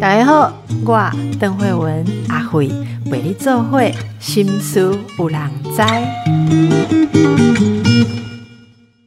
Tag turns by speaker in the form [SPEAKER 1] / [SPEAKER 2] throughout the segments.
[SPEAKER 1] 大家好，我邓慧文阿慧陪你做会心思有人知。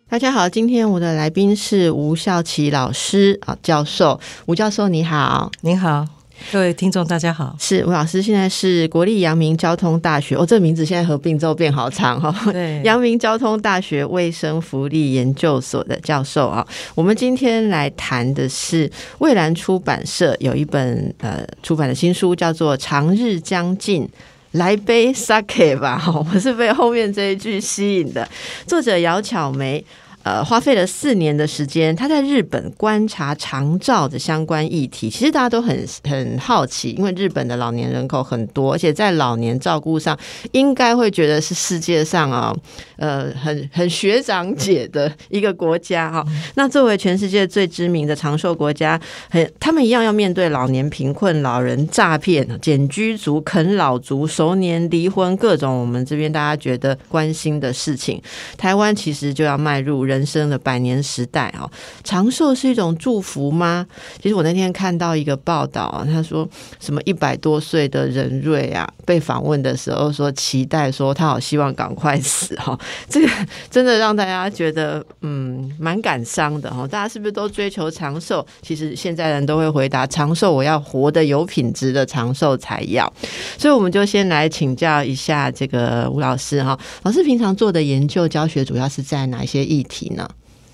[SPEAKER 1] 大家好，今天我的来宾是吴孝琪老师啊，教授。吴教授你好，
[SPEAKER 2] 您好，各位听众大家好。
[SPEAKER 1] 是吴老师，现在是国立阳明交通大学，哦，这名字现在合并之后变好长哈、哦。
[SPEAKER 2] 对
[SPEAKER 1] 阳明交通大学卫生福利研究所的教授啊。我们今天来谈的是蔚蓝出版社有一本呃出版的新书，叫做《长日将近》。来杯 sake 吧，我是被后面这一句吸引的。作者姚巧梅。呃，花费了四年的时间，他在日本观察长照的相关议题。其实大家都很很好奇，因为日本的老年人口很多，而且在老年照顾上，应该会觉得是世界上啊，呃，很很学长姐的一个国家哈。那作为全世界最知名的长寿国家，很他们一样要面对老年贫困、老人诈骗、简居族、啃老族、熟年离婚各种我们这边大家觉得关心的事情。台湾其实就要迈入人。人生的百年时代哦，长寿是一种祝福吗？其实我那天看到一个报道啊，他说什么一百多岁的任瑞啊，被访问的时候说期待说他好希望赶快死哈，这个真的让大家觉得嗯蛮感伤的哈。大家是不是都追求长寿？其实现在人都会回答长寿，我要活得有品质的长寿才要。所以我们就先来请教一下这个吴老师哈，老师平常做的研究教学主要是在哪一些议题？呢？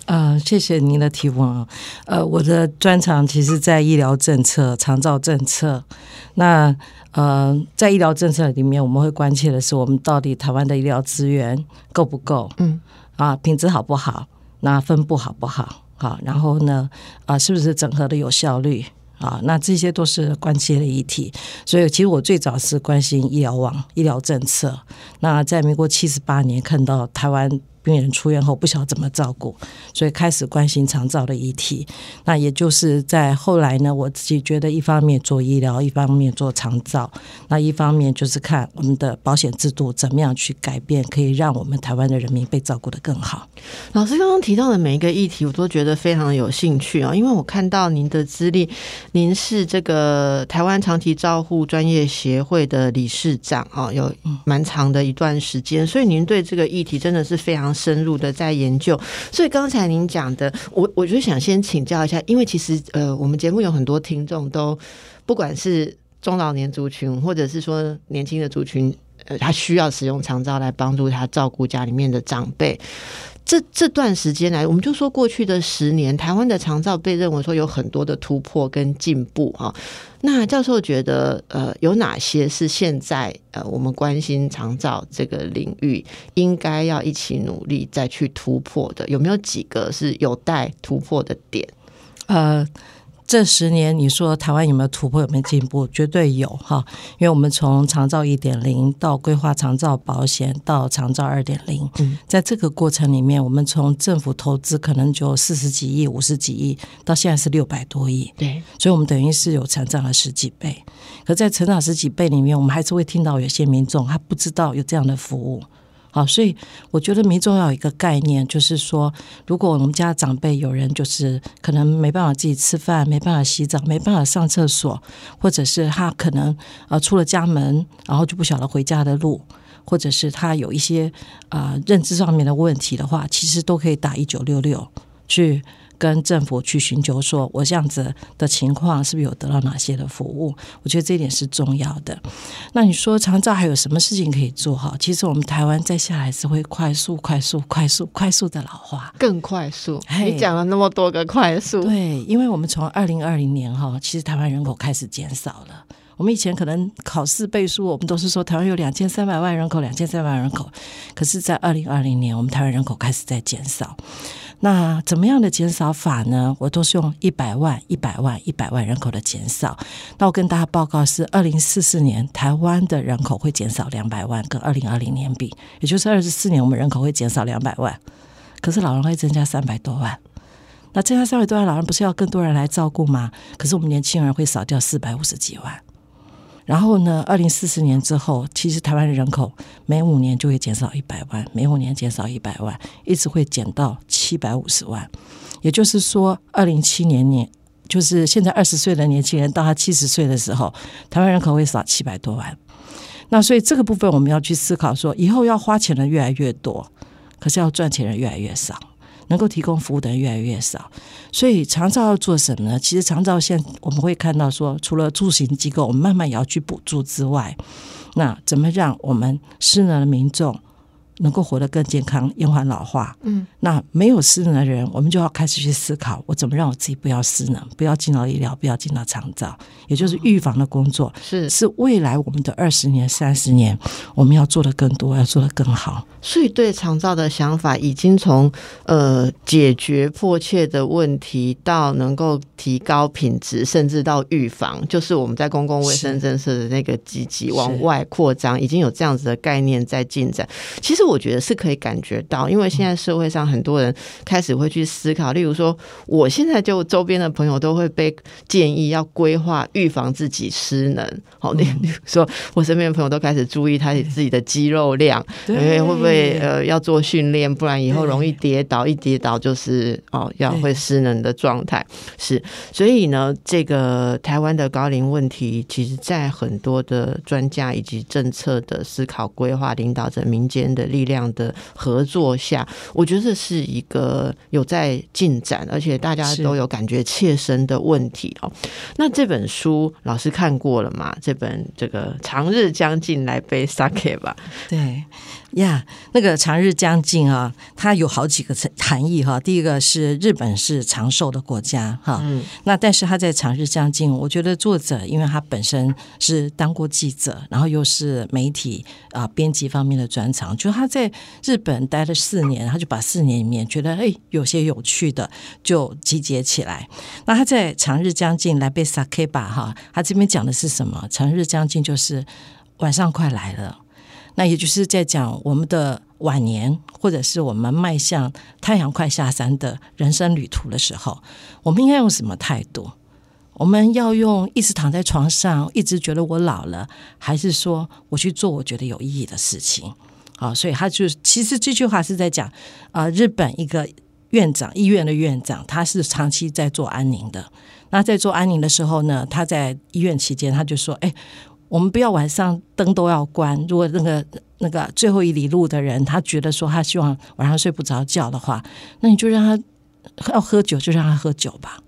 [SPEAKER 2] 呃，谢谢您的提问啊。呃，我的专长其实，在医疗政策、长照政策。那呃，在医疗政策里面，我们会关切的是，我们到底台湾的医疗资源够不够？嗯，啊，品质好不好？那分布好不好？好，然后呢，啊，是不是整合的有效率？啊，那这些都是关切的议题。所以，其实我最早是关心医疗网、医疗政策。那在民国七十八年，看到台湾。病人出院后不晓得怎么照顾，所以开始关心长照的议题。那也就是在后来呢，我自己觉得一方面做医疗，一方面做长照。那一方面就是看我们的保险制度怎么样去改变，可以让我们台湾的人民被照顾得更好。
[SPEAKER 1] 老师刚刚提到的每一个议题，我都觉得非常有兴趣啊，因为我看到您的资历，您是这个台湾长期照护专业协会的理事长啊，有蛮长的一段时间，所以您对这个议题真的是非常。深入的在研究，所以刚才您讲的，我我就想先请教一下，因为其实呃，我们节目有很多听众都不管是中老年族群，或者是说年轻的族群，呃，他需要使用长照来帮助他照顾家里面的长辈。这这段时间来，我们就说过去的十年，台湾的长照被认为说有很多的突破跟进步哈。那教授觉得，呃，有哪些是现在呃我们关心长照这个领域应该要一起努力再去突破的？有没有几个是有待突破的点？
[SPEAKER 2] 呃。这十年，你说台湾有没有突破，有没有进步？绝对有哈！因为我们从长照一点零到规划长照保险，到长照二点零，在这个过程里面，我们从政府投资可能就四十几亿、五十几亿，到现在是六百多亿。
[SPEAKER 1] 对，
[SPEAKER 2] 所以我们等于是有成长了十几倍。可在成长十几倍里面，我们还是会听到有些民众他不知道有这样的服务。好，所以我觉得民众要有一个概念，就是说，如果我们家长辈有人就是可能没办法自己吃饭，没办法洗澡，没办法上厕所，或者是他可能呃出了家门，然后就不晓得回家的路，或者是他有一些啊认知上面的问题的话，其实都可以打一九六六去。跟政府去寻求，说我这样子的情况是不是有得到哪些的服务？我觉得这一点是重要的。那你说长照还有什么事情可以做？哈，其实我们台湾再下来是会快速、快速、快速、快速的老化，
[SPEAKER 1] 更快速。你讲了那么多个快速，
[SPEAKER 2] 对，因为我们从二零二零年哈，其实台湾人口开始减少了。我们以前可能考试背书，我们都是说台湾有两千三百万人口，两千三百万人口。可是，在二零二零年，我们台湾人口开始在减少。那怎么样的减少法呢？我都是用一百万、一百万、一百万人口的减少。那我跟大家报告是，二零四四年台湾的人口会减少两百万，跟二零二零年比，也就是二十四年我们人口会减少两百万。可是老人会增加三百多万。那增加三百多万老人，不是要更多人来照顾吗？可是我们年轻人会少掉四百五十几万。然后呢，二零四四年之后，其实台湾的人口每五年就会减少一百万，每五年减少一百万，一直会减到七百五十万。也就是说，二零七年年，就是现在二十岁的年轻人到他七十岁的时候，台湾人口会少七百多万。那所以这个部分我们要去思考，说以后要花钱的越来越多，可是要赚钱的越来越少。能够提供服务的人越来越少，所以长照要做什么呢？其实长照现我们会看到说，除了住行机构，我们慢慢也要去补助之外，那怎么让我们失能的民众？能够活得更健康，延缓老化。嗯，那没有失能的人，我们就要开始去思考，我怎么让我自己不要失能，不要进到医疗，不要进到长照，也就是预防的工作。
[SPEAKER 1] 是
[SPEAKER 2] 是，未来我们的二十年、三十年，我们要做的更多，要做的更好。
[SPEAKER 1] 所以，对长照的想法，已经从呃解决迫切的问题，到能够提高品质，甚至到预防，就是我们在公共卫生政策的那个积极往外扩张，已经有这样子的概念在进展。其实。我觉得是可以感觉到，因为现在社会上很多人开始会去思考，例如说，我现在就周边的朋友都会被建议要规划预防自己失能。好，例如说，我身边的朋友都开始注意他自己的肌肉量，因为会不会呃要做训练，不然以后容易跌倒，一跌倒就是哦要会失能的状态。是，所以呢，这个台湾的高龄问题，其实在很多的专家以及政策的思考规划领导者民间的。力量的合作下，我觉得这是一个有在进展，而且大家都有感觉切身的问题哦。那这本书老师看过了嘛？这本这个长日将近，来杯 sake 吧。
[SPEAKER 2] 对。呀，那个长日将近啊，它有好几个含义哈。第一个是日本是长寿的国家哈，嗯，那但是他在长日将近，我觉得作者因为他本身是当过记者，然后又是媒体啊编辑方面的专长，就他在日本待了四年，他就把四年里面觉得哎有些有趣的就集结起来。那他在长日将近来被 sake 吧哈，他这边讲的是什么？长日将近就是晚上快来了。那也就是在讲我们的晚年，或者是我们迈向太阳快下山的人生旅途的时候，我们应该用什么态度？我们要用一直躺在床上，一直觉得我老了，还是说我去做我觉得有意义的事情？好，所以他就其实这句话是在讲啊，日本一个院长医院的院长，他是长期在做安宁的。那在做安宁的时候呢，他在医院期间，他就说：“哎。”我们不要晚上灯都要关。如果那个那个最后一里路的人，他觉得说他希望晚上睡不着觉的话，那你就让他要喝酒，就让他喝酒吧。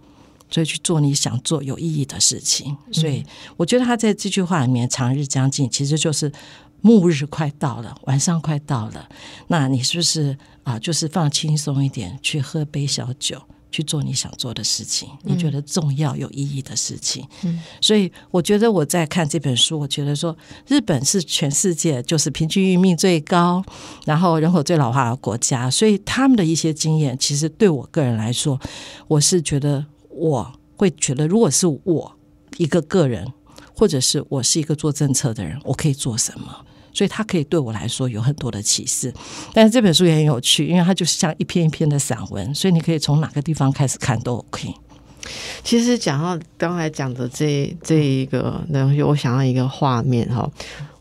[SPEAKER 2] 所以去做你想做有意义的事情。所以我觉得他在这句话里面，长日将近，其实就是暮日快到了，晚上快到了。那你是不是啊？就是放轻松一点，去喝杯小酒。去做你想做的事情，你觉得重要、有意义的事情。嗯，所以我觉得我在看这本书，我觉得说日本是全世界就是平均余命最高，然后人口最老化的国家，所以他们的一些经验，其实对我个人来说，我是觉得我会觉得，如果是我一个个人，或者是我是一个做政策的人，我可以做什么？所以它可以对我来说有很多的启示，但是这本书也很有趣，因为它就是像一篇一篇的散文，所以你可以从哪个地方开始看都 OK。
[SPEAKER 1] 其实讲到刚才讲的这这一个东西，我想到一个画面哈。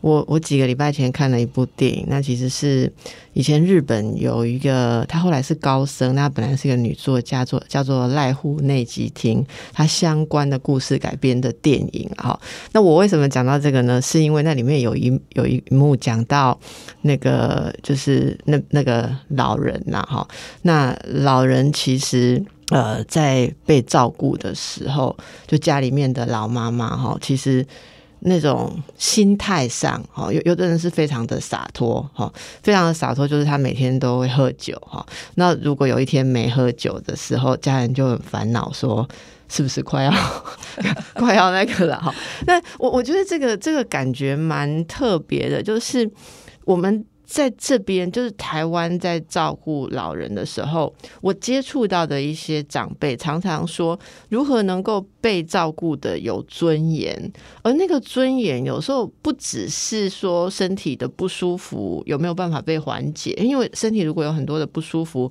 [SPEAKER 1] 我我几个礼拜前看了一部电影，那其实是以前日本有一个，他后来是高僧，那本来是一个女作家，做叫做濑户内吉町，她相关的故事改编的电影哈。那我为什么讲到这个呢？是因为那里面有一有一幕讲到那个就是那那个老人呐哈，那老人其实。呃，在被照顾的时候，就家里面的老妈妈哈，其实那种心态上哈，有有的人是非常的洒脱哈，非常的洒脱，就是他每天都会喝酒哈。那如果有一天没喝酒的时候，家人就很烦恼，说是不是快要 快要那个了哈？那我我觉得这个这个感觉蛮特别的，就是我们。在这边，就是台湾在照顾老人的时候，我接触到的一些长辈常常说，如何能够被照顾的有尊严，而那个尊严有时候不只是说身体的不舒服有没有办法被缓解，因为身体如果有很多的不舒服，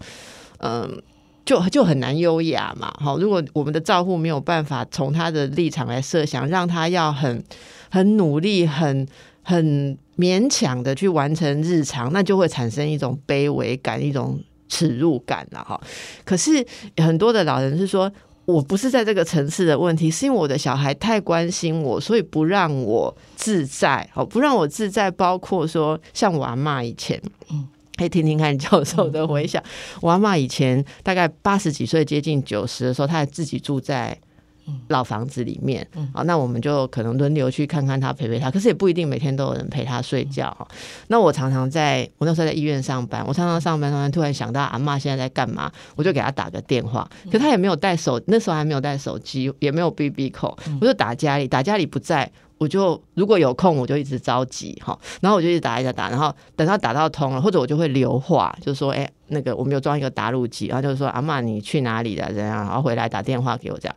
[SPEAKER 1] 嗯。就就很难优雅嘛。好，如果我们的照顾没有办法从他的立场来设想，让他要很很努力、很很勉强的去完成日常，那就会产生一种卑微感、一种耻辱感了哈。可是很多的老人是说。我不是在这个层次的问题，是因为我的小孩太关心我，所以不让我自在。哦，不让我自在，包括说像我阿妈以前，嗯，可以听听看教授的回想。我阿妈以前大概八十几岁，接近九十的时候，她还自己住在。老房子里面，啊，那我们就可能轮流去看看他，陪陪他。可是也不一定每天都有人陪他睡觉。那我常常在我那时候在医院上班，我常常上班，突然突然想到阿妈现在在干嘛，我就给他打个电话。可他也没有带手，那时候还没有带手机，也没有 B B 口，我就打家里，打家里不在，我就如果有空，我就一直着急哈。然后我就一直打一直打，然后等他打到通了，或者我就会留话，就说：“哎，那个我们有装一个打录机，然后就是说阿妈你去哪里了？怎样？然后回来打电话给我这样。”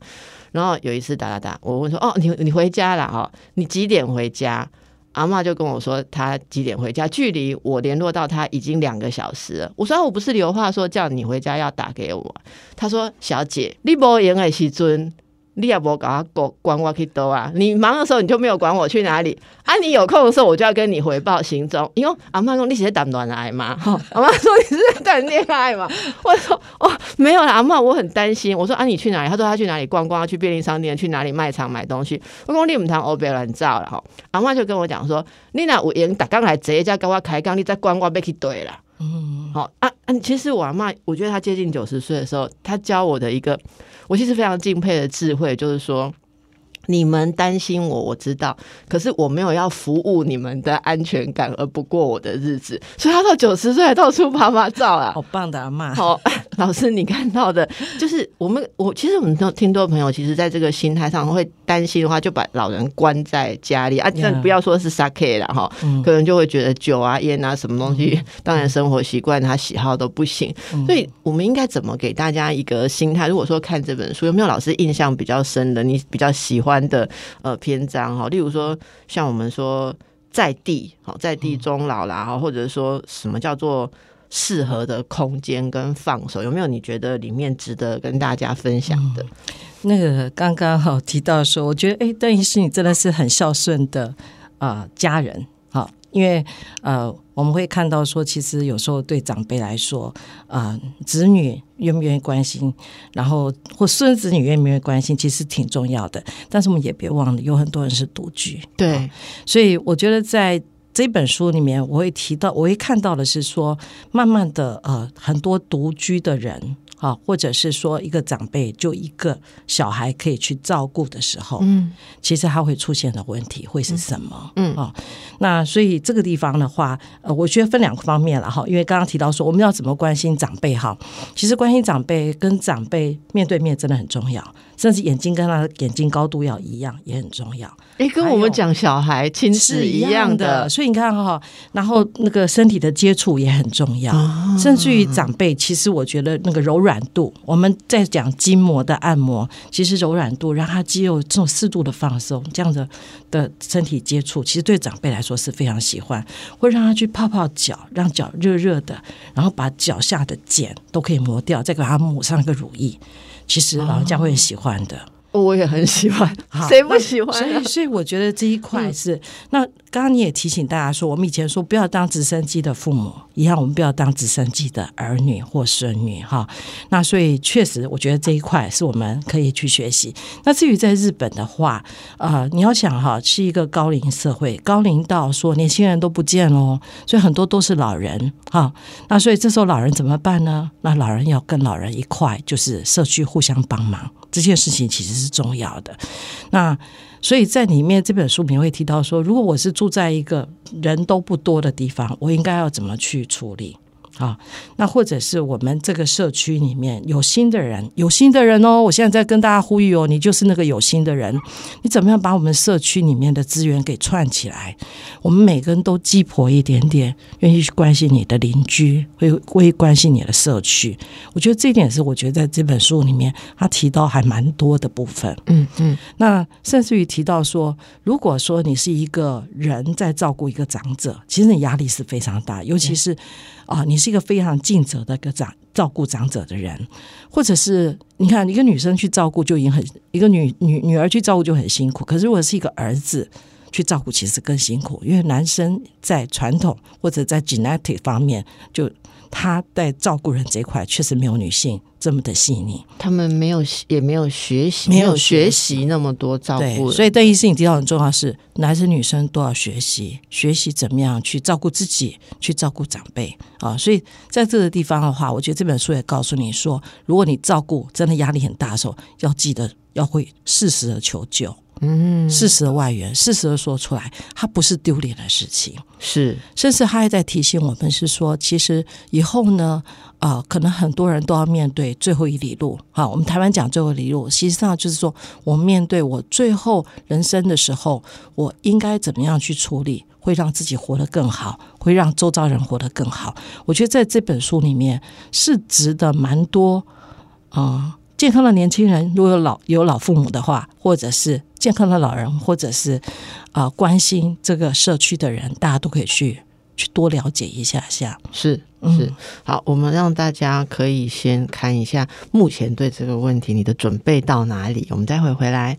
[SPEAKER 1] 然后有一次打打打，我问说：“哦，你你回家了哈？你几点回家？”阿妈就跟我说：“她几点回家？距离我联络到她已经两个小时了。”我说：“我不是留话说叫你回家要打给我。”她说：“小姐，你无闲的时阵。”你也不搞我管我去多啊！你忙的时候你就没有管我去哪里啊？你有空的时候我就要跟你回报行踪。因为阿妈说你是在谈恋爱吗？阿妈说你是在谈恋爱吗？我说哦没有啦，阿妈我很担心。我说啊你去哪里？他说他去哪里逛逛，去便利商店，去哪里卖场买东西。我讲你唔谈欧贝乱造了哈。阿妈就跟我讲说，你那有闲打刚来直接家跟我开讲，你在管我要去对了。嗯，好啊嗯！其实我阿妈，我觉得她接近九十岁的时候，她教我的一个。我其实非常敬佩的智慧，就是说，你们担心我，我知道，可是我没有要服务你们的安全感而不过我的日子，所以她到九十岁还到处拍拍照啊，
[SPEAKER 2] 好棒的阿妈，
[SPEAKER 1] 好。老师，你看到的，就是我们我其实我们都听多朋友，其实在这个心态上会担心的话，就把老人关在家里啊，但不要说是 sake 了哈，可能就会觉得酒啊、烟啊什么东西，当然生活习惯他喜好都不行，所以我们应该怎么给大家一个心态？如果说看这本书，有没有老师印象比较深的，你比较喜欢的呃篇章哈？例如说像我们说在地好，在地中老啦哈，或者说什么叫做？适合的空间跟放手，有没有你觉得里面值得跟大家分享的？
[SPEAKER 2] 那个刚刚好提到说，我觉得哎，邓医师你真的是很孝顺的啊家人，好，因为呃我们会看到说，其实有时候对长辈来说啊，子女愿不愿意关心，然后或孙子女愿不愿意关心，其实挺重要的。但是我们也别忘了，有很多人是独居，
[SPEAKER 1] 对，
[SPEAKER 2] 所以我觉得在。这本书里面，我会提到，我会看到的是说，慢慢的，呃，很多独居的人。啊，或者是说一个长辈就一个小孩可以去照顾的时候，嗯，其实他会出现的问题会是什么？嗯啊，那所以这个地方的话，呃，我觉得分两个方面了哈，因为刚刚提到说我们要怎么关心长辈哈，其实关心长辈跟长辈面对面真的很重要，甚至眼睛跟他的眼睛高度要一样也很重要。
[SPEAKER 1] 哎，跟我们讲小孩亲是一样的，
[SPEAKER 2] 所以你看哈，然后那个身体的接触也很重要，甚至于长辈，其实我觉得那个柔。软度，我们在讲筋膜的按摩，其实柔软度让他肌肉这种适度的放松，这样的的身体接触，其实对长辈来说是非常喜欢。会让他去泡泡脚，让脚热热的，然后把脚下的茧都可以磨掉，再给他抹上一个乳液，其实老人家会很喜欢的。
[SPEAKER 1] 我也很喜欢，谁不喜欢？
[SPEAKER 2] 所以，所以我觉得这一块是那。刚刚你也提醒大家说，我们以前说不要当直升机的父母一样，我们不要当直升机的儿女或孙女哈。那所以确实，我觉得这一块是我们可以去学习。那至于在日本的话，呃，你要想哈，是一个高龄社会，高龄到说年轻人都不见喽，所以很多都是老人哈。那所以这时候老人怎么办呢？那老人要跟老人一块，就是社区互相帮忙，这件事情其实是重要的。那所以在里面这本书里面会提到说，如果我是住在一个人都不多的地方，我应该要怎么去处理？啊，那或者是我们这个社区里面有心的人，有心的人哦。我现在在跟大家呼吁哦，你就是那个有心的人，你怎么样把我们社区里面的资源给串起来？我们每个人都鸡婆一点点，愿意去关心你的邻居，会会关心你的社区。我觉得这一点是我觉得在这本书里面他提到还蛮多的部分。嗯嗯，那甚至于提到说，如果说你是一个人在照顾一个长者，其实你压力是非常大，尤其是。啊，你是一个非常尽责的一个长照顾长者的人，或者是你看一个女生去照顾就已经很，一个女女女儿去照顾就很辛苦，可是如果是一个儿子去照顾，其实更辛苦，因为男生在传统或者在 genetic 方面就。他在照顾人这一块确实没有女性这么的细腻，
[SPEAKER 1] 他们没有也没有学习，
[SPEAKER 2] 没有
[SPEAKER 1] 学习那么多照顾，
[SPEAKER 2] 所以邓医生你提到很重要是，男生女生都要学习，学习怎么样去照顾自己，去照顾长辈啊。所以在这个地方的话，我觉得这本书也告诉你说，如果你照顾真的压力很大的时候，要记得要会适时的求救。嗯，事实的外援，事实的说出来，它不是丢脸的事情，
[SPEAKER 1] 是，
[SPEAKER 2] 甚至他还在提醒我们，是说，其实以后呢，啊，可能很多人都要面对最后一里路。啊，我们台湾讲最后一里路，实际上就是说我面对我最后人生的时候，我应该怎么样去处理，会让自己活得更好，会让周遭人活得更好。我觉得在这本书里面是值得蛮多啊，健康的年轻人，如果有老有老父母的话，或者是。健康的老人，或者是啊关心这个社区的人，大家都可以去去多了解一下下。
[SPEAKER 1] 是是，好，我们让大家可以先看一下目前对这个问题你的准备到哪里，我们待会回来。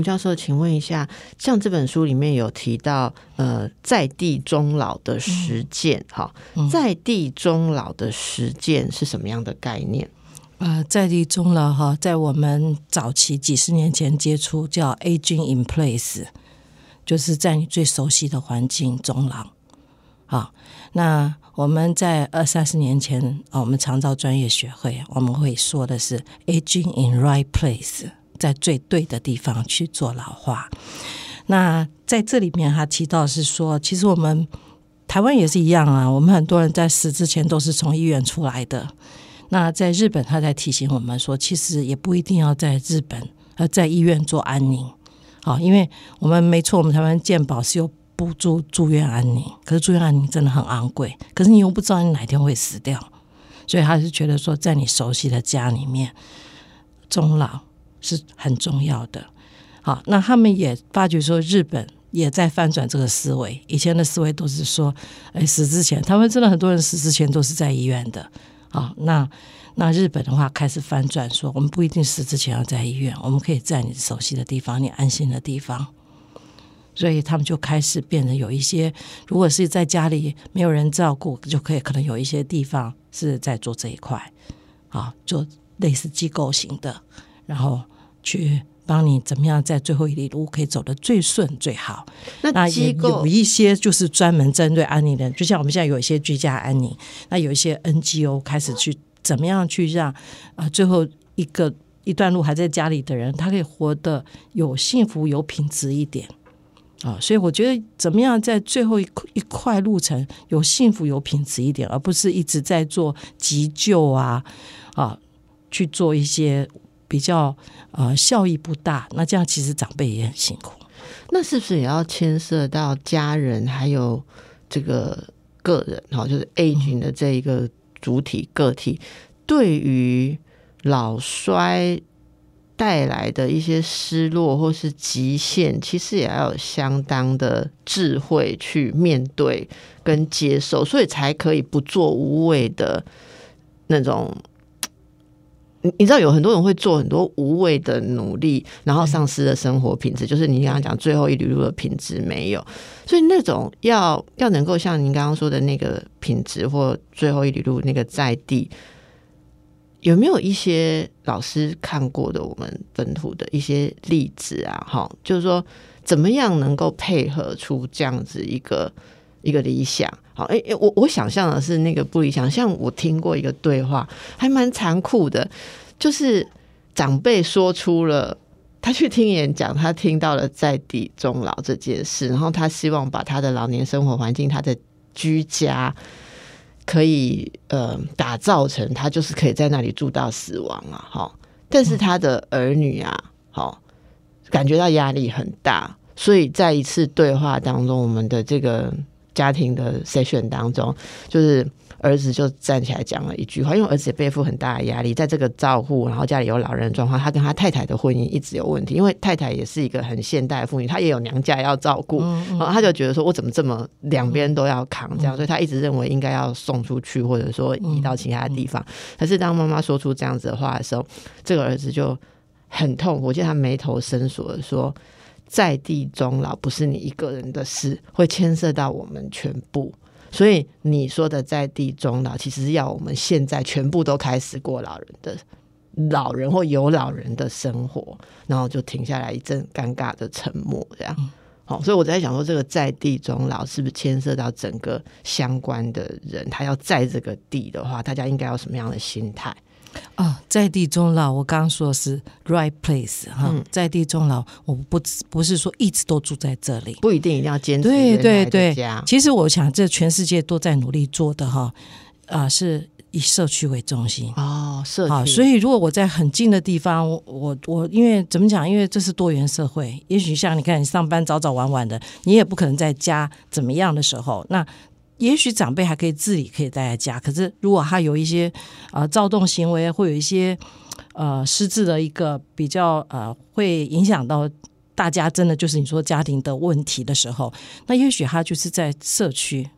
[SPEAKER 1] 吴教授，请问一下，像这本书里面有提到，呃，在地终老的实践，哈，在地终老的实践是什么样的概念？
[SPEAKER 2] 呃，在地终老哈，在我们早期几十年前接触叫 aging in place，就是在你最熟悉的环境中老。好，那我们在二三十年前啊，我们长照专业学会我们会说的是 aging in right place。在最对的地方去做老化。那在这里面，他提到是说，其实我们台湾也是一样啊。我们很多人在死之前都是从医院出来的。那在日本，他在提醒我们说，其实也不一定要在日本呃在医院做安宁。好，因为我们没错，我们台湾健保是有补助住院安宁，可是住院安宁真的很昂贵，可是你又不知道你哪天会死掉，所以他是觉得说，在你熟悉的家里面终老。是很重要的，好，那他们也发觉说，日本也在翻转这个思维。以前的思维都是说，哎，死之前，他们真的很多人死之前都是在医院的。好，那那日本的话开始翻转，说我们不一定死之前要在医院，我们可以在你熟悉的地方，你安心的地方。所以他们就开始变得有一些，如果是在家里没有人照顾，就可以可能有一些地方是在做这一块，啊，做类似机构型的。然后去帮你怎么样在最后一里路可以走得最顺最好。
[SPEAKER 1] 那
[SPEAKER 2] 也有一些就是专门针对安宁的，就像我们现在有一些居家安宁，那有一些 NGO 开始去怎么样去让啊最后一个一段路还在家里的人，他可以活得有幸福有品质一点啊。所以我觉得怎么样在最后一一块路程有幸福有品质一点，而不是一直在做急救啊啊去做一些。比较呃效益不大，那这样其实长辈也很辛苦。
[SPEAKER 1] 那是不是也要牵涉到家人还有这个个人哈，就是 A 群的这一个主体个体，对于老衰带来的一些失落或是极限，其实也要有相当的智慧去面对跟接受，所以才可以不做无谓的那种。你你知道有很多人会做很多无谓的努力，然后丧失了生活品质，就是你刚刚讲最后一里路的品质没有，所以那种要要能够像您刚刚说的那个品质或最后一里路那个在地，有没有一些老师看过的我们本土的一些例子啊？哈，就是说怎么样能够配合出这样子一个一个理想？好，哎、哎，我我想象的是那个不理想，像我听过一个对话，还蛮残酷的，就是长辈说出了。他去听演讲，他听到了在地终老这件事，然后他希望把他的老年生活环境、他的居家，可以呃打造成他就是可以在那里住到死亡啊，哈。但是他的儿女啊，好感觉到压力很大，所以在一次对话当中，我们的这个家庭的 session 当中，就是儿子就站起来讲了一句话，因为儿子也背负很大的压力，在这个照顾，然后家里有老人的状况，他跟他太太的婚姻一直有问题，因为太太也是一个很现代的妇女，她也有娘家要照顾，然后他就觉得说我怎么这么两边都要扛这样，所以他一直认为应该要送出去，或者说移到其他的地方。可是当妈妈说出这样子的话的时候，这个儿子就很痛苦，我记得他眉头深锁的说。在地终老不是你一个人的事，会牵涉到我们全部。所以你说的在地终老，其实是要我们现在全部都开始过老人的老人或有老人的生活，然后就停下来一阵尴尬的沉默，这样。好，所以我在想说，这个在地终老是不是牵涉到整个相关的人？他要在这个地的话，大家应该有什么样的心态？
[SPEAKER 2] 哦，在地终老，我刚刚说的是 right place 哈，在地终老，我不不是说一直都住在这里，
[SPEAKER 1] 不一定一定要坚持
[SPEAKER 2] 对对对。其实我想，这全世界都在努力做的哈，啊、是以社区为中心。
[SPEAKER 1] 哦，社
[SPEAKER 2] 好，
[SPEAKER 1] 区，
[SPEAKER 2] 所以如果我在很近的地方，我我我因为怎么讲？因为这是多元社会，也许像你看，你上班早早晚晚的，你也不可能在家怎么样的时候，那也许长辈还可以自理，可以待在家。可是如果他有一些呃躁动行为，会有一些呃失智的一个比较呃，会影响到大家真的就是你说家庭的问题的时候，那也许他就是在社区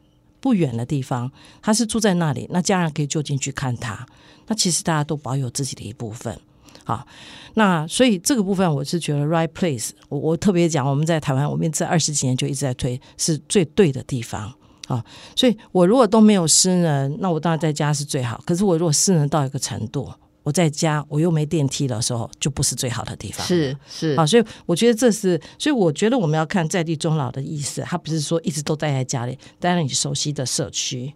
[SPEAKER 2] 不远的地方，他是住在那里，那家人可以就近去看他。那其实大家都保有自己的一部分。好，那所以这个部分我是觉得 right place，我我特别讲，我们在台湾，我们这二十几年就一直在推，是最对的地方。啊，所以我如果都没有私人，那我当然在家是最好。可是我如果私人到一个程度，我在家我又没电梯的时候，就不是最好的地方。
[SPEAKER 1] 是是
[SPEAKER 2] 啊，所以我觉得这是，所以我觉得我们要看在地终老的意思，他不是说一直都待在家里，待在你熟悉的社区。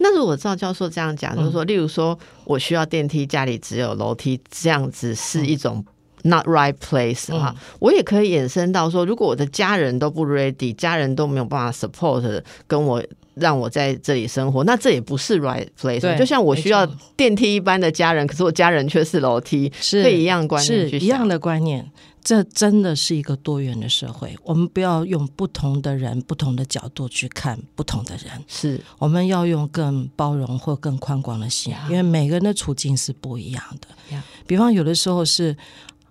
[SPEAKER 1] 那如果照教授这样讲，就是
[SPEAKER 2] 嗯
[SPEAKER 1] 说，例如说我需要电梯，家里只有楼梯，这样子是一种 not right place
[SPEAKER 2] 嗯
[SPEAKER 1] 哈、我也可以衍生到说，如果我的家人都不 ready，家人都没有办法 support 跟我。让我在这里生活，那这也不是 right place。
[SPEAKER 2] 对
[SPEAKER 1] 就像我需要电梯一般的家人，可是我家人却是楼梯，
[SPEAKER 2] 是
[SPEAKER 1] 一样观念去。
[SPEAKER 2] 是一样的观念。这真的是一个多元的社会，我们不要用不同的人、不同的角度去看不同的人，
[SPEAKER 1] 是
[SPEAKER 2] 我们要用更包容或更宽广的心，因为每个人的处境是不一样的。
[SPEAKER 1] 呀
[SPEAKER 2] 比方有的时候是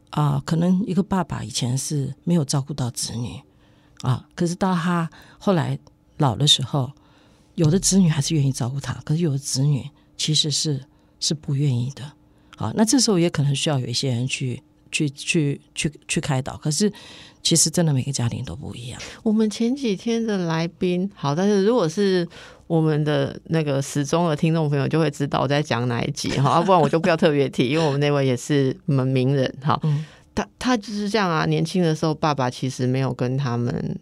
[SPEAKER 2] 啊、可能一个爸爸以前是没有照顾到子女啊，可是到他后来老的时候，有的子女还是愿意照顾他，可是有的子女其实是是不愿意的。啊，那这时候也可能需要有一些人去去去去去开导，可是其实真的每个家庭都不一样。
[SPEAKER 1] 我们前几天的来宾，好，但是如果是我们的那个始终的听众朋友，就会知道我在讲哪一集哈，要不然我就不要特别提，因为我们那位也是我们名人哈，
[SPEAKER 2] 嗯
[SPEAKER 1] 他他就是这样啊，年轻的时候爸爸其实没有跟他们。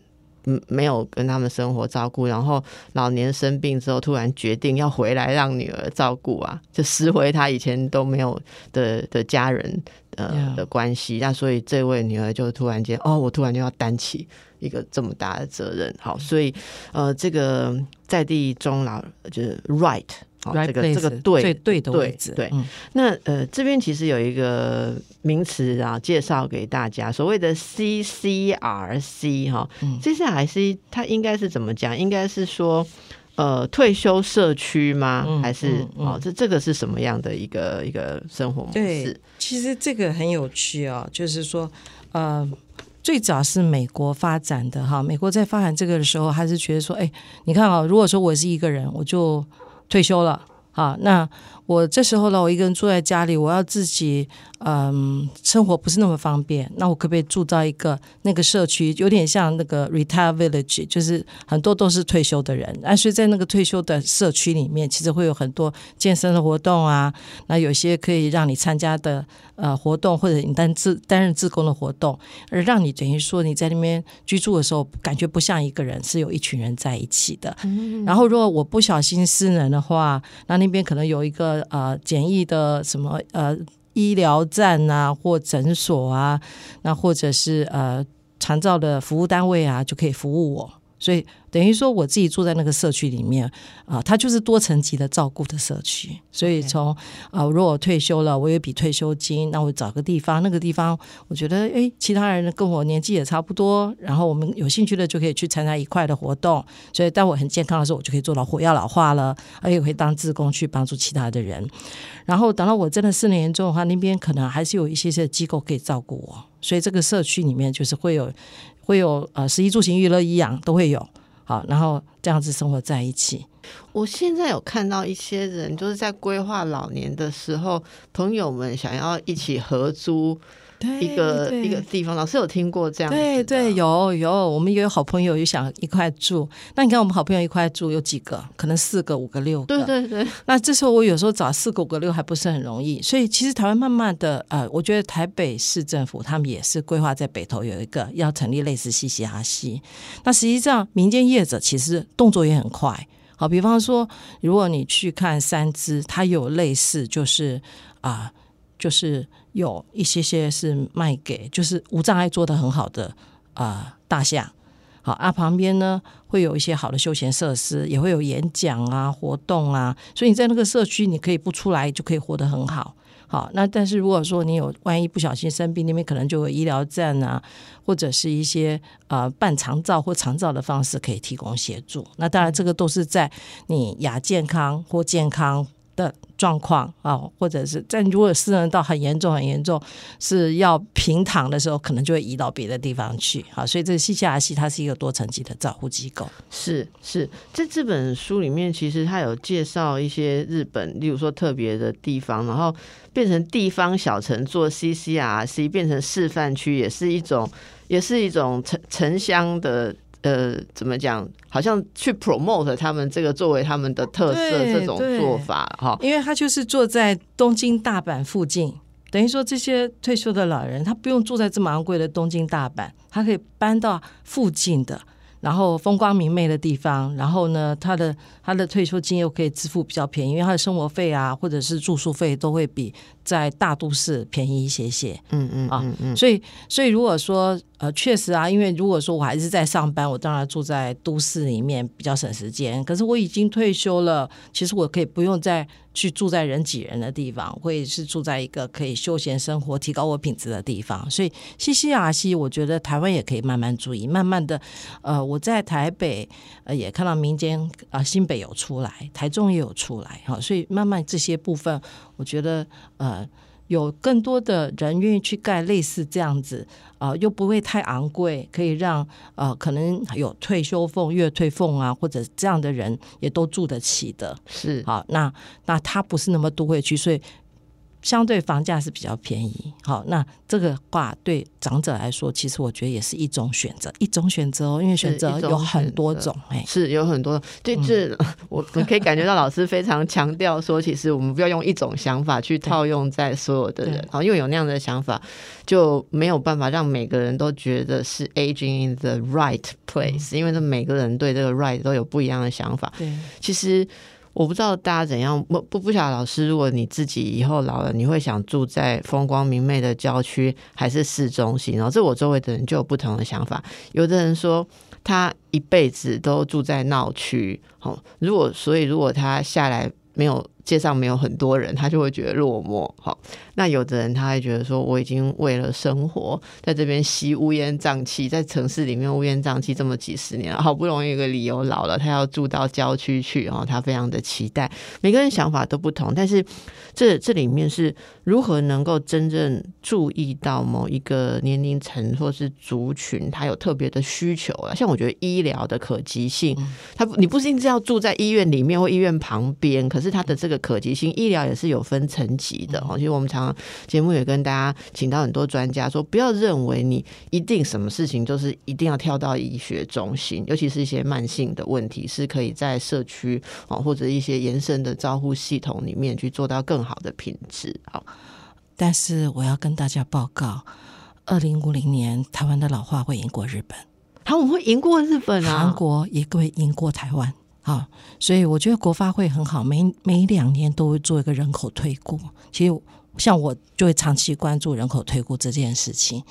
[SPEAKER 1] 嗯，没有跟他们生活照顾，然后老年生病之后，突然决定要回来让女儿照顾啊，就拾回他以前都没有的的家人呃的关系。那所以这位女儿就突然间，哦，我突然就要担起一个这么大的责任。好，所以呃，这个在地终老就是 right，这个这个对
[SPEAKER 2] 最对的
[SPEAKER 1] 对
[SPEAKER 2] 位置，
[SPEAKER 1] 对
[SPEAKER 2] 嗯
[SPEAKER 1] 那呃，这边其实有一个名词啊，介绍给大家，所谓的 CCRC 哈、
[SPEAKER 2] 嗯
[SPEAKER 1] CCRC 它应该是怎么讲？应该是说。呃，退休社区吗？
[SPEAKER 2] 嗯
[SPEAKER 1] 还是、
[SPEAKER 2] 嗯嗯
[SPEAKER 1] 哦，这这个是什么样的一个一个生活模
[SPEAKER 2] 对
[SPEAKER 1] 式？，
[SPEAKER 2] 其实这个很有趣哦、就是说，呃，最早是美国发展的哈。美国在发展这个的时候，还是觉得说，哎，你看啊、如果说我是一个人，我就退休了。好，那我这时候呢，我一个人住在家里，我要自己，嗯，生活不是那么方便。那我可不可以住到一个那个社区，有点像那个 retire village，就是很多都是退休的人，啊，所以在那个退休的社区里面，其实会有很多健身的活动啊，那有些可以让你参加的呃活动，或者你担自担任自工的活动，而让你等于说你在那边居住的时候，感觉不像一个人，是有一群人在一起的。然后如果我不小心失能的话，那那边可能有一个呃简易的什么呃医疗站啊，或诊所啊，那或者是呃长照的服务单位啊，就可以服务我。所以等于说我自己住在那个社区里面啊，它就是多层级的照顾的社区。所以从啊，如果我退休了，我有笔退休金，那我找个地方，那个地方我觉得诶，其他人跟我年纪也差不多，然后我们有兴趣的就可以去参加一块的活动。所以当我很健康的时候，我就可以做到火药老化了，而且会当志工去帮助其他的人。然后等到我真的四年严重的话，那边可能还是有一些些机构可以照顾我。所以这个社区里面就是会有。会有呃，食衣住行娱乐一样都会有，好，然后这样子生活在一起。
[SPEAKER 1] 我现在有看到一些人，就是在规划老年的时候，朋友们想要一起合租。一个一个地方，老师有听过这样？
[SPEAKER 2] 对对，有有，我们也有好朋友也想一块住。那你看，我们好朋友一块住有几个？可能四个、五个、六个。
[SPEAKER 1] 对对对。
[SPEAKER 2] 那这时候我有时候找四个、五个、六还不是很容易。所以其实台湾慢慢的，呃，我觉得台北市政府他们也是规划在北投有一个要成立类似西西哈西。那实际上民间业者其实动作也很快。好，比方说，如果你去看三只，它有类似就是啊，就是。有一些些是卖给就是无障碍做的很好的啊大象，好啊旁边呢会有一些好的休闲设施，也会有演讲啊活动啊，所以你在那个社区你可以不出来就可以活得很好。好，那但是如果说你有万一不小心生病，那边可能就有医疗站啊，或者是一些呃半长照或长照的方式可以提供协助。那当然这个都是在你亚健康或健康。的状况啊，或者是在如果失能到很严重、很严重，是要平躺的时候，可能就会移到别的地方去啊。所以，这西西亚西它是一个多层级的照护机构。
[SPEAKER 1] 是是，在这本书里面，其实它有介绍一些日本，例如说特别的地方，然后变成地方小城做 CCRC，变成示范区，也是一种，也是一种城城乡的。呃，怎么讲？好像去 promote 他们这个作为他们的特色这种做法哈，
[SPEAKER 2] 因为他就是坐在东京大阪附近，等于说这些退休的老人，他不用住在这么昂贵的东京大阪，他可以搬到附近的。然后风光明媚的地方，然后呢，他的他的退休金又可以支付比较便宜，因为他的生活费啊，或者是住宿费都会比在大都市便宜一些些。嗯嗯啊，所以所以如果说呃，确实啊，因为如果说我还是在上班，我当然住在都市里面比较省时间。可是我已经退休了，其实我可以不用再。去住在人挤人的地方，会是住在一个可以休闲生活、提高我品质的地方。所以，西西亚西，我觉得台湾也可以慢慢注意，慢慢的，呃，我在台北呃也看到民间啊，新北有出来，台中也有出来，哈，所以慢慢这些部分，我觉得呃。有更多的人愿意去盖类似这样子，啊，又不会太昂贵，可以让呃可能有退休俸、月退俸啊，或者这样的人也都住得起的。
[SPEAKER 1] 是，
[SPEAKER 2] 好，那那他不是那么都会去，所以。相对房价是比较便宜，好，那这个话对长者来说，其实我觉得也是一种选择，一种选择哦，因为选择有很多种，哎，
[SPEAKER 1] 是有很多，对，这我我可以感觉到老师非常强调说，其实我们不要用一种想法去套用在所有的人，好，因为有那样的想法就没有办法让每个人都觉得是 aging in the right place，因为这每个人对这个 right 都有不一样的想法，
[SPEAKER 2] 对，
[SPEAKER 1] 其实。我不知道大家怎样，不不不晓得老师，如果你自己以后老了，你会想住在风光明媚的郊区还是市中心？然后这我周围的人就有不同的想法。有的人说他一辈子都住在闹区，好，如果所以如果他下来没有。街上没有很多人，他就会觉得落寞。好，那有的人他会觉得说，我已经为了生活在这边吸乌烟瘴气，在城市里面乌烟瘴气这么几十年，好不容易有个理由老了，他要住到郊区去，哦，他非常的期待。每个人想法都不同，但是这这里面是如何能够真正注意到某一个年龄层或是族群，他有特别的需求啊？像我觉得医疗的可及性，他你不一定是要住在医院里面或医院旁边，可是他的这个。个可及性，医疗也是有分层级的哦。其实我们常常节目也跟大家请到很多专家说，不要认为你一定什么事情都是一定要跳到医学中心，尤其是一些慢性的问题，是可以在社区哦或者一些延伸的照护系统里面去做到更好的品质。好，
[SPEAKER 2] 但是我要跟大家报告，二零五零年台湾的老化会赢过日本，
[SPEAKER 1] 好，我们会赢过日本啊，
[SPEAKER 2] 韩国也会赢过台湾。好，所以我觉得国发会很好，每每两年都会做一个人口推估。其实像我就会长期关注人口推估这件事情。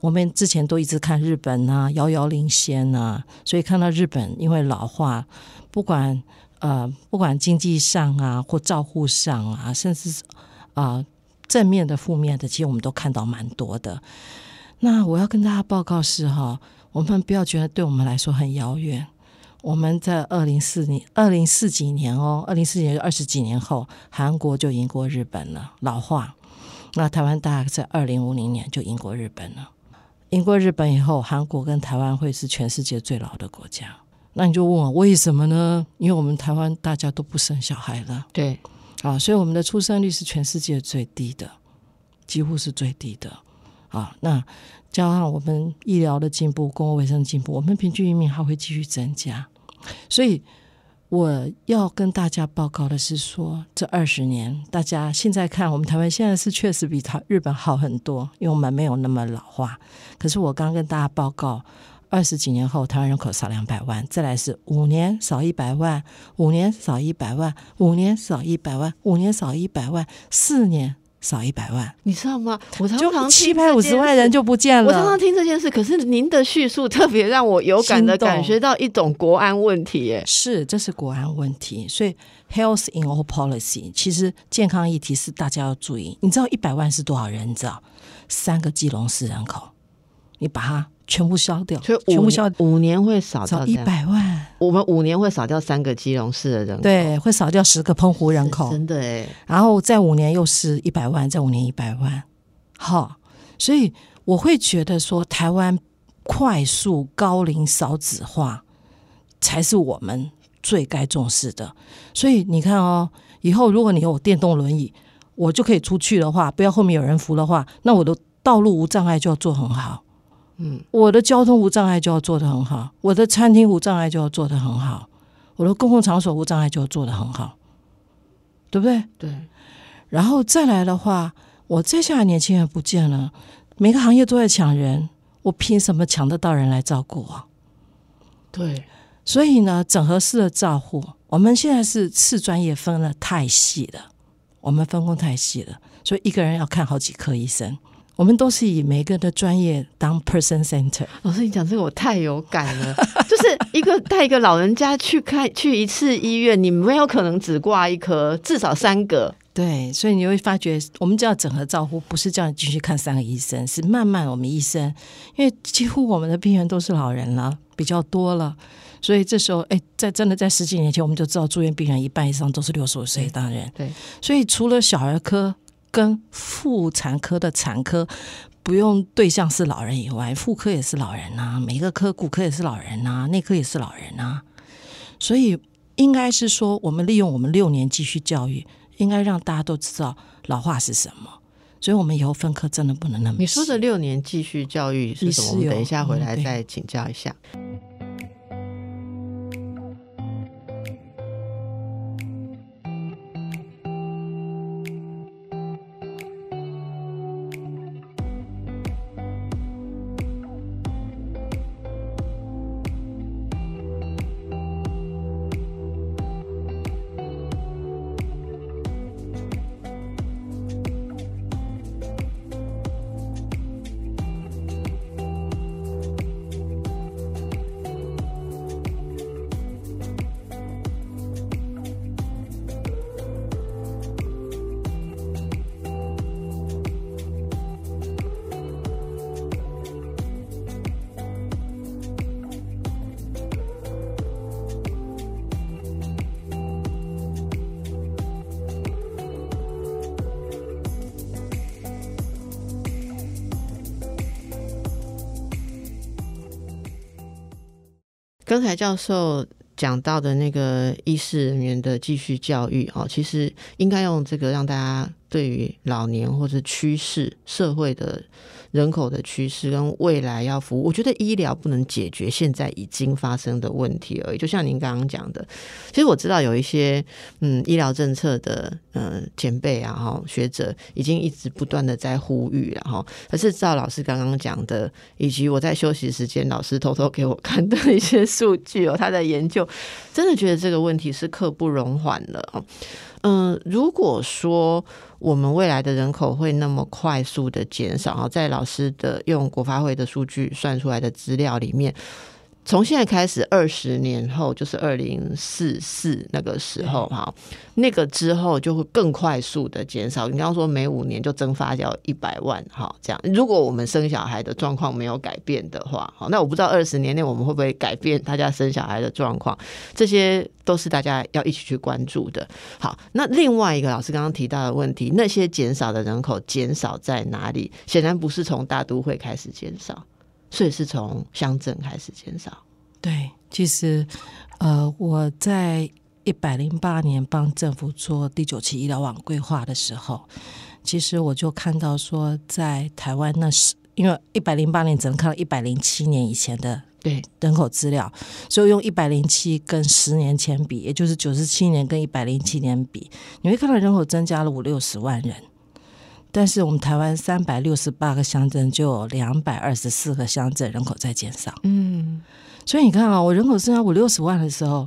[SPEAKER 2] 我们之前都一直看日本啊，遥遥领先啊，所以看到日本因为老化，不管呃不管经济上啊或照护上啊，甚至啊正面的、负面的，其实我们都看到蛮多的。那我要跟大家报告是哈，我们不要觉得对我们来说很遥远。我们在二零四年、二零四几年哦，二零四年二十几年后，韩国就赢过日本了，老化。那台湾大概在二零五零年就赢过日本了，赢过日本以后，韩国跟台湾会是全世界最老的国家。那你就问我为什么呢？因为我们台湾大家都不生小孩了，
[SPEAKER 1] 对，
[SPEAKER 2] 啊，所以我们的出生率是全世界最低的，几乎是最低的。啊，那加上我们医疗的进步、公共卫生进步，我们平均寿命还会继续增加。所以我要跟大家报告的是说，这二十年，大家现在看我们台湾现在是确实比台日本好很多，因为我们没有那么老化。可是我刚跟大家报告，二十几年后台湾人口少两百万，再来是五年少一百万，五年少一百万，五年少一百万，五年少一百万，四年。少一百万，
[SPEAKER 1] 你知道吗？我常常
[SPEAKER 2] 七百五十万人就不见了。
[SPEAKER 1] 我常常听这件事，可是您的叙述特别让我有感的感觉到一种国安问题。耶，
[SPEAKER 2] 是，这是国安问题。所以，health in all policy，其实健康议题是大家要注意。你知道一百万是多少人？你知道三个基隆市人口，你把它。全部烧掉，
[SPEAKER 1] 所以全部消五年会少掉
[SPEAKER 2] 一百万。
[SPEAKER 1] 我们五年会少掉三个基隆市的人口，
[SPEAKER 2] 对，会少掉十个澎湖人口，
[SPEAKER 1] 真的哎。
[SPEAKER 2] 然后再五年又是一百万，再五年一百万。好，所以我会觉得说，台湾快速高龄少子化才是我们最该重视的。所以你看哦，以后如果你有电动轮椅，我就可以出去的话，不要后面有人扶的话，那我的道路无障碍就要做很好。嗯，我的交通无障碍就要做得很好，我的餐厅无障碍就要做得很好，我的公共场所无障碍就要做得很好，对不对？
[SPEAKER 1] 对。
[SPEAKER 2] 然后再来的话，我接下来年轻人不见了，每个行业都在抢人，我凭什么抢得到人来照顾啊？
[SPEAKER 1] 对。
[SPEAKER 2] 所以呢，整合式的照护，我们现在是次专业分的太细了，我们分工太细了，所以一个人要看好几科医生。我们都是以每个的专业当 person center。
[SPEAKER 1] 老师，你讲这个我太有感了，就是一个带一个老人家去看去一次医院，你没有可能只挂一科，至少三个。
[SPEAKER 2] 对，所以你会发觉，我们叫整合照护，不是叫你继续看三个医生，是慢慢我们医生，因为几乎我们的病人都是老人了，比较多了，所以这时候，哎，在真的在十几年前，我们就知道住院病人一半以上都是六十五岁大人。
[SPEAKER 1] 对，
[SPEAKER 2] 所以除了小儿科。跟妇产科的产科不用对象是老人以外，妇科也是老人呐，每个科骨科也是老人呐，内科也是老人呐，所以应该是说，我们利用我们六年继续教育，应该让大家都知道老化是什么。所以，我们以后分科真的不能那么。
[SPEAKER 1] 你说的六年继续教育是什么？我们等一下回来再请教一下。刚才教授讲到的那个医师人员的继续教育哦，其实应该用这个让大家对于老年或者趋势、社会的人口的趋势跟未来要服务，我觉得医疗不能解决现在已经发生的问题而已。就像您刚刚讲的，其实我知道有一些嗯医疗政策的嗯前辈啊哈学者已经一直不断的在呼吁了哈，可是照老师刚刚讲的，以及我在休息时间老师偷偷给我看的一些数据哦，他的研究。真的觉得这个问题是刻不容缓了哦。嗯，如果说我们未来的人口会那么快速的减少啊，在老师的用国发会的数据算出来的资料里面。从现在开始，二十年后就是二零四四那个时候哈，那个之后就会更快速的减少。你刚刚说每五年就蒸发掉一百万哈，这样如果我们生小孩的状况没有改变的话，好，那我不知道二十年内我们会不会改变大家生小孩的状况，这些都是大家要一起去关注的。好，那另外一个老师刚刚提到的问题，那些减少的人口减少在哪里？显然不是从大都会开始减少。所以是从乡镇开始减少。
[SPEAKER 2] 对，其实，呃，我在一百零八年帮政府做第九期医疗网规划的时候，其实我就看到说，在台湾那是因为一百零八年只能看到一百零七年以前的
[SPEAKER 1] 对
[SPEAKER 2] 人口资料，所以用一百零七跟十年前比，也就是九十七年跟一百零七年比，你会看到人口增加了五六十万人。但是我们台湾三百六十八个乡镇，就有两百二十四个乡镇人口在减少。嗯，所以你看啊，我人口剩下五六十万的时候，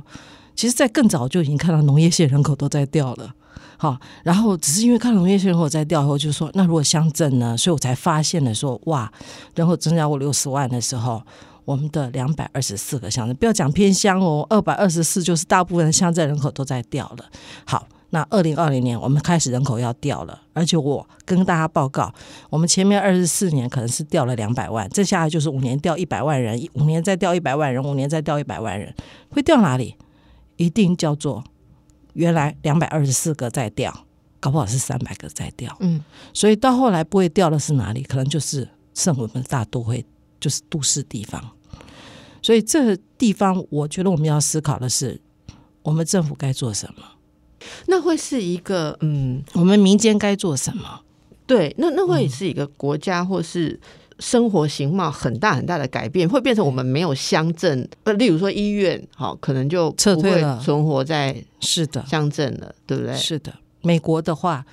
[SPEAKER 2] 其实，在更早就已经看到农业县人口都在掉了。好，然后只是因为看农业县人口在掉以后，就说那如果乡镇呢？所以我才发现了说，哇，人口增加五六十万的时候，我们的两百二十四个乡镇，不要讲偏乡哦，二百二十四就是大部分的乡镇人口都在掉了。好。那二零二零年，我们开始人口要掉了，而且我跟大家报告，我们前面二十四年可能是掉了两百万，这下来就是五年掉一百万人，五年再掉一百万人，五年再掉一百万人，会掉哪里？一定叫做原来两百二十四个在掉，搞不好是三百个在掉。嗯，所以到后来不会掉的是哪里？可能就是剩我们大都会，就是都市地方。所以这个地方，我觉得我们要思考的是，我们政府该做什么。
[SPEAKER 1] 那会是一个嗯，
[SPEAKER 2] 我们民间该做什么？
[SPEAKER 1] 对，那那会是一个国家或是生活形貌很大很大的改变，会变成我们没有乡镇，呃，例如说医院，好，可能就
[SPEAKER 2] 撤退了，
[SPEAKER 1] 存活在
[SPEAKER 2] 是的
[SPEAKER 1] 乡镇了，对不对？
[SPEAKER 2] 是的，美国的话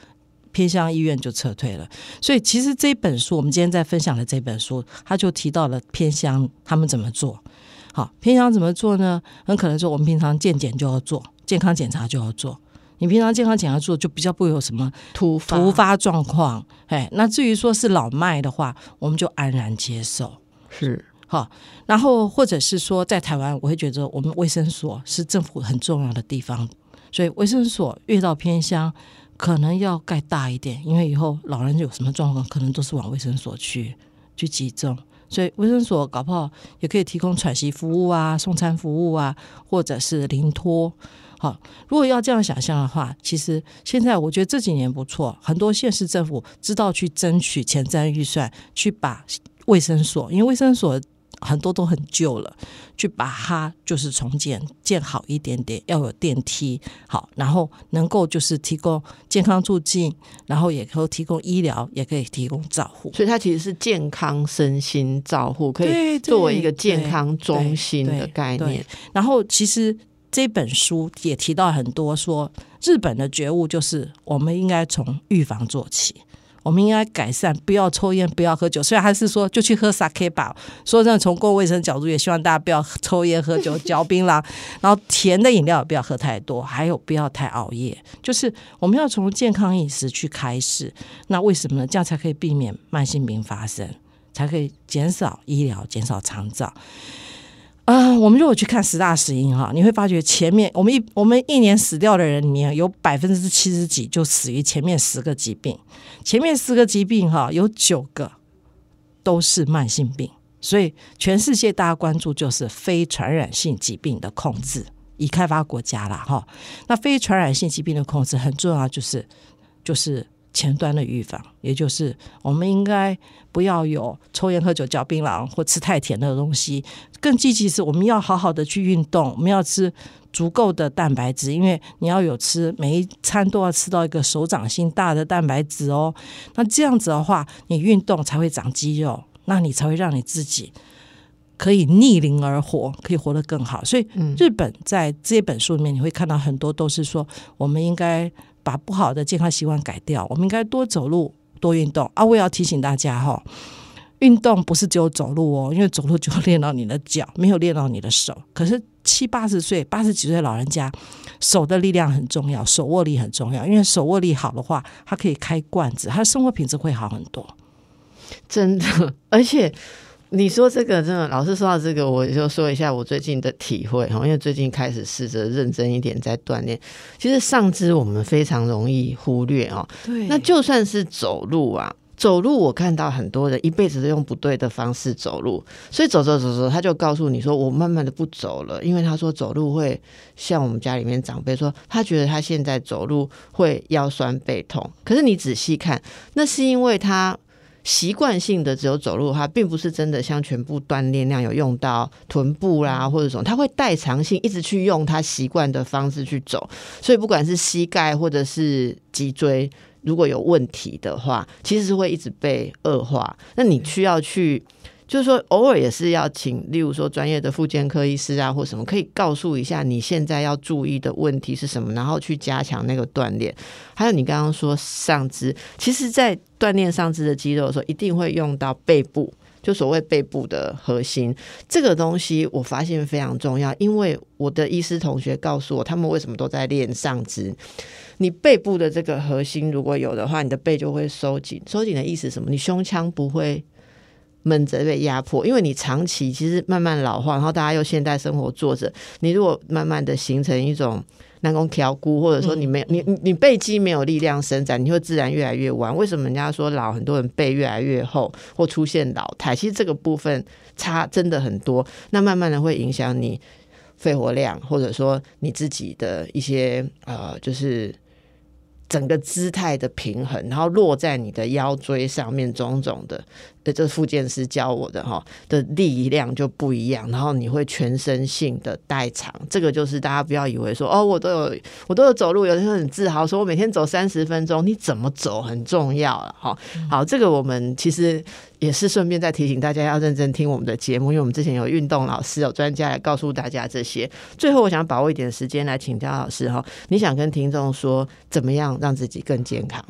[SPEAKER 2] 偏向医院就撤退了，所以其实这本书我们今天在分享的这本书，他就提到了偏乡他们怎么做好，偏乡怎么做呢？很可能说我们平常健检就要做，健康检查就要做。你平常健康检查做就比较不会有什么
[SPEAKER 1] 突
[SPEAKER 2] 突发状况，哎，那至于说是老迈的话，我们就安然接受，
[SPEAKER 1] 是
[SPEAKER 2] 好。然后或者是说在台湾，我会觉得我们卫生所是政府很重要的地方，所以卫生所越到偏乡，可能要盖大一点，因为以后老人有什么状况，可能都是往卫生所去去集中，所以卫生所搞不好也可以提供喘息服务啊、送餐服务啊，或者是临托。好，如果要这样想象的话，其实现在我觉得这几年不错，很多县市政府知道去争取前瞻预算，去把卫生所，因为卫生所很多都很旧了，去把它就是重建建好一点点，要有电梯，好，然后能够就是提供健康住进，然后也可以提供医疗，也可以提供照护，
[SPEAKER 1] 所以它其实是健康身心照护，可以作为一个健康中心的概念。
[SPEAKER 2] 然后其实。这本书也提到很多，说日本的觉悟就是我们应该从预防做起，我们应该改善，不要抽烟，不要喝酒。虽然还是说就去喝 sake 吧。说真的，从公共卫生角度，也希望大家不要抽烟、喝酒、嚼槟榔，然后甜的饮料也不要喝太多，还有不要太熬夜。就是我们要从健康饮食去开始。那为什么呢？这样才可以避免慢性病发生，才可以减少医疗、减少长照。啊，我们如果去看十大死因哈，你会发觉前面我们一我们一年死掉的人里面有百分之七十几就死于前面十个疾病，前面十个疾病哈有九个都是慢性病，所以全世界大家关注就是非传染性疾病的控制，已开发国家了哈，那非传染性疾病的控制很重要，就是就是。前端的预防，也就是我们应该不要有抽烟、喝酒、嚼槟榔或吃太甜的东西。更积极是，我们要好好的去运动，我们要吃足够的蛋白质，因为你要有吃每一餐都要吃到一个手掌心大的蛋白质哦。那这样子的话，你运动才会长肌肉，那你才会让你自己。可以逆龄而活，可以活得更好。所以，日本在这本书里面，你会看到很多都是说，我们应该把不好的健康习惯改掉，我们应该多走路、多运动。啊，我也要提醒大家哈，运动不是只有走路哦，因为走路就练到你的脚，没有练到你的手。可是七八十岁、八十几岁老人家，手的力量很重要，手握力很重要，因为手握力好的话，他可以开罐子，他的生活品质会好很多。
[SPEAKER 1] 真的，而且。你说这个真的，老师说到这个，我就说一下我最近的体会哈，因为最近开始试着认真一点在锻炼。其实上肢我们非常容易忽略哦。
[SPEAKER 2] 对。
[SPEAKER 1] 那就算是走路啊，走路我看到很多人一辈子都用不对的方式走路，所以走走走走，他就告诉你说我慢慢的不走了，因为他说走路会像我们家里面长辈说，他觉得他现在走路会腰酸背痛。可是你仔细看，那是因为他。习惯性的只有走路的话，并不是真的像全部锻炼那样有用到臀部啦，或者什么，他会代偿性一直去用他习惯的方式去走，所以不管是膝盖或者是脊椎，如果有问题的话，其实是会一直被恶化。那你需要去。就是说，偶尔也是要请，例如说专业的复健科医师啊，或什么，可以告诉一下你现在要注意的问题是什么，然后去加强那个锻炼。还有你刚刚说上肢，其实，在锻炼上肢的肌肉的时候，一定会用到背部，就所谓背部的核心这个东西，我发现非常重要。因为我的医师同学告诉我，他们为什么都在练上肢。你背部的这个核心如果有的话，你的背就会收紧。收紧的意思是什么？你胸腔不会。闷着被压迫，因为你长期其实慢慢老化，然后大家又现代生活坐着，你如果慢慢的形成一种南宫调骨，或者说你没有你你背肌没有力量伸展，你会自然越来越弯。为什么人家说老很多人背越来越厚或出现老态？其实这个部分差真的很多，那慢慢的会影响你肺活量，或者说你自己的一些呃就是。整个姿态的平衡，然后落在你的腰椎上面，种种的，呃，这复健师教我的哈，的力量就不一样，然后你会全身性的代偿。这个就是大家不要以为说哦，我都有我都有走路，有人很自豪说我每天走三十分钟，你怎么走很重要了哈。好，这个我们其实。也是顺便再提醒大家要认真听我们的节目，因为我们之前有运动老师、有专家来告诉大家这些。最后，我想把握一点时间来请教老师哈，你想跟听众说怎么样让自己更健康？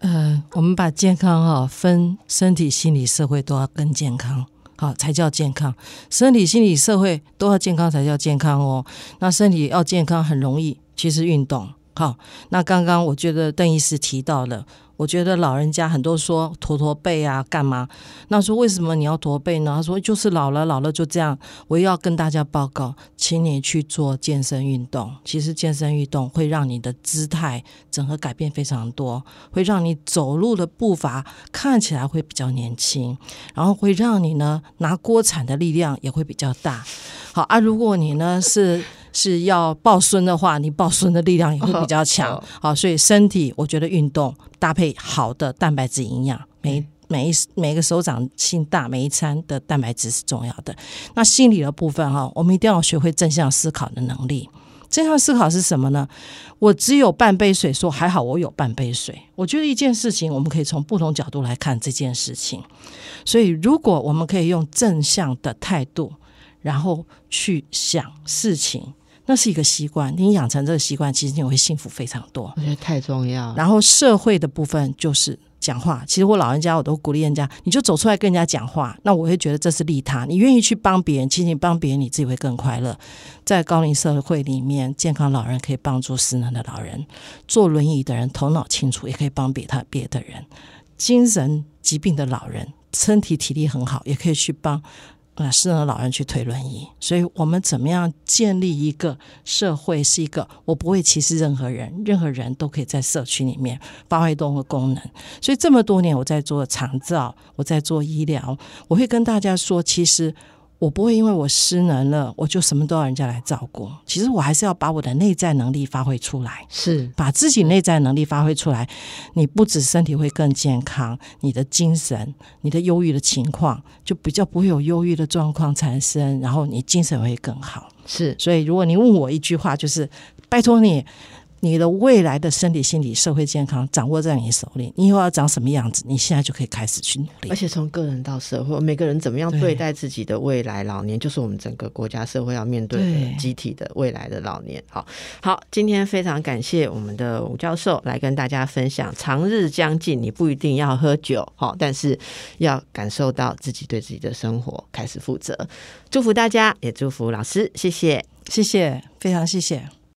[SPEAKER 2] 呃，我们把健康哈分身体、心理、社会都要更健康，好才叫健康。身体、心理、社会都要健康才叫健康哦。那身体要健康很容易，其实运动好。那刚刚我觉得邓医师提到了。我觉得老人家很多说驼驼背啊，干嘛？那说为什么你要驼背呢？他说就是老了，老了就这样。我又要跟大家报告，请你去做健身运动。其实健身运动会让你的姿态整个改变非常多，会让你走路的步伐看起来会比较年轻，然后会让你呢拿锅铲的力量也会比较大。好啊，如果你呢是。是要抱孙的话，你抱孙的力量也会比较强。好，所以身体我觉得运动搭配好的蛋白质营养，每每一每个手掌心大，每一餐的蛋白质是重要的。那心理的部分哈，我们一定要学会正向思考的能力。正向思考是什么呢？我只有半杯水，说还好我有半杯水。我觉得一件事情，我们可以从不同角度来看这件事情。所以，如果我们可以用正向的态度，然后去想事情。那是一个习惯，你养成这个习惯，其实你会幸福非常多。
[SPEAKER 1] 我觉得太重要。
[SPEAKER 2] 然后社会的部分就是讲话，其实我老人家我都鼓励人家，你就走出来跟人家讲话。那我会觉得这是利他，你愿意去帮别人，其实你帮别人，你自己会更快乐。在高龄社会里面，健康老人可以帮助失能的老人，坐轮椅的人头脑清楚，也可以帮别他别的人，精神疾病的老人身体体力很好，也可以去帮。啊，适合老人去推轮椅，所以我们怎么样建立一个社会？是一个我不会歧视任何人，任何人都可以在社区里面发挥多个功能。所以这么多年我在做长照，我在做医疗，我会跟大家说，其实我不会因为我失能了，我就什么都要人家来照顾。其实我还是要把我的内在能力发挥出来，
[SPEAKER 1] 是
[SPEAKER 2] 把自己内在能力发挥出来。你不止身体会更健康，你的精神、你的忧郁的情况就比较不会有忧郁的状况产生，然后你精神会更好。
[SPEAKER 1] 是，
[SPEAKER 2] 所以如果你问我一句话，就是拜托你。你的未来的身体、心理、社会健康掌握在你手里，你以后要长什么样子，你现在就可以开始去努力。
[SPEAKER 1] 而且从个人到社会，每个人怎么样对待自己的未来老年，就是我们整个国家社会要面对的集体的未来的老年。好，好，今天非常感谢我们的吴教授来跟大家分享，长日将近，你不一定要喝酒，好，但是要感受到自己对自己的生活开始负责。祝福大家，也祝福老师，谢谢，
[SPEAKER 2] 谢谢，非常谢谢。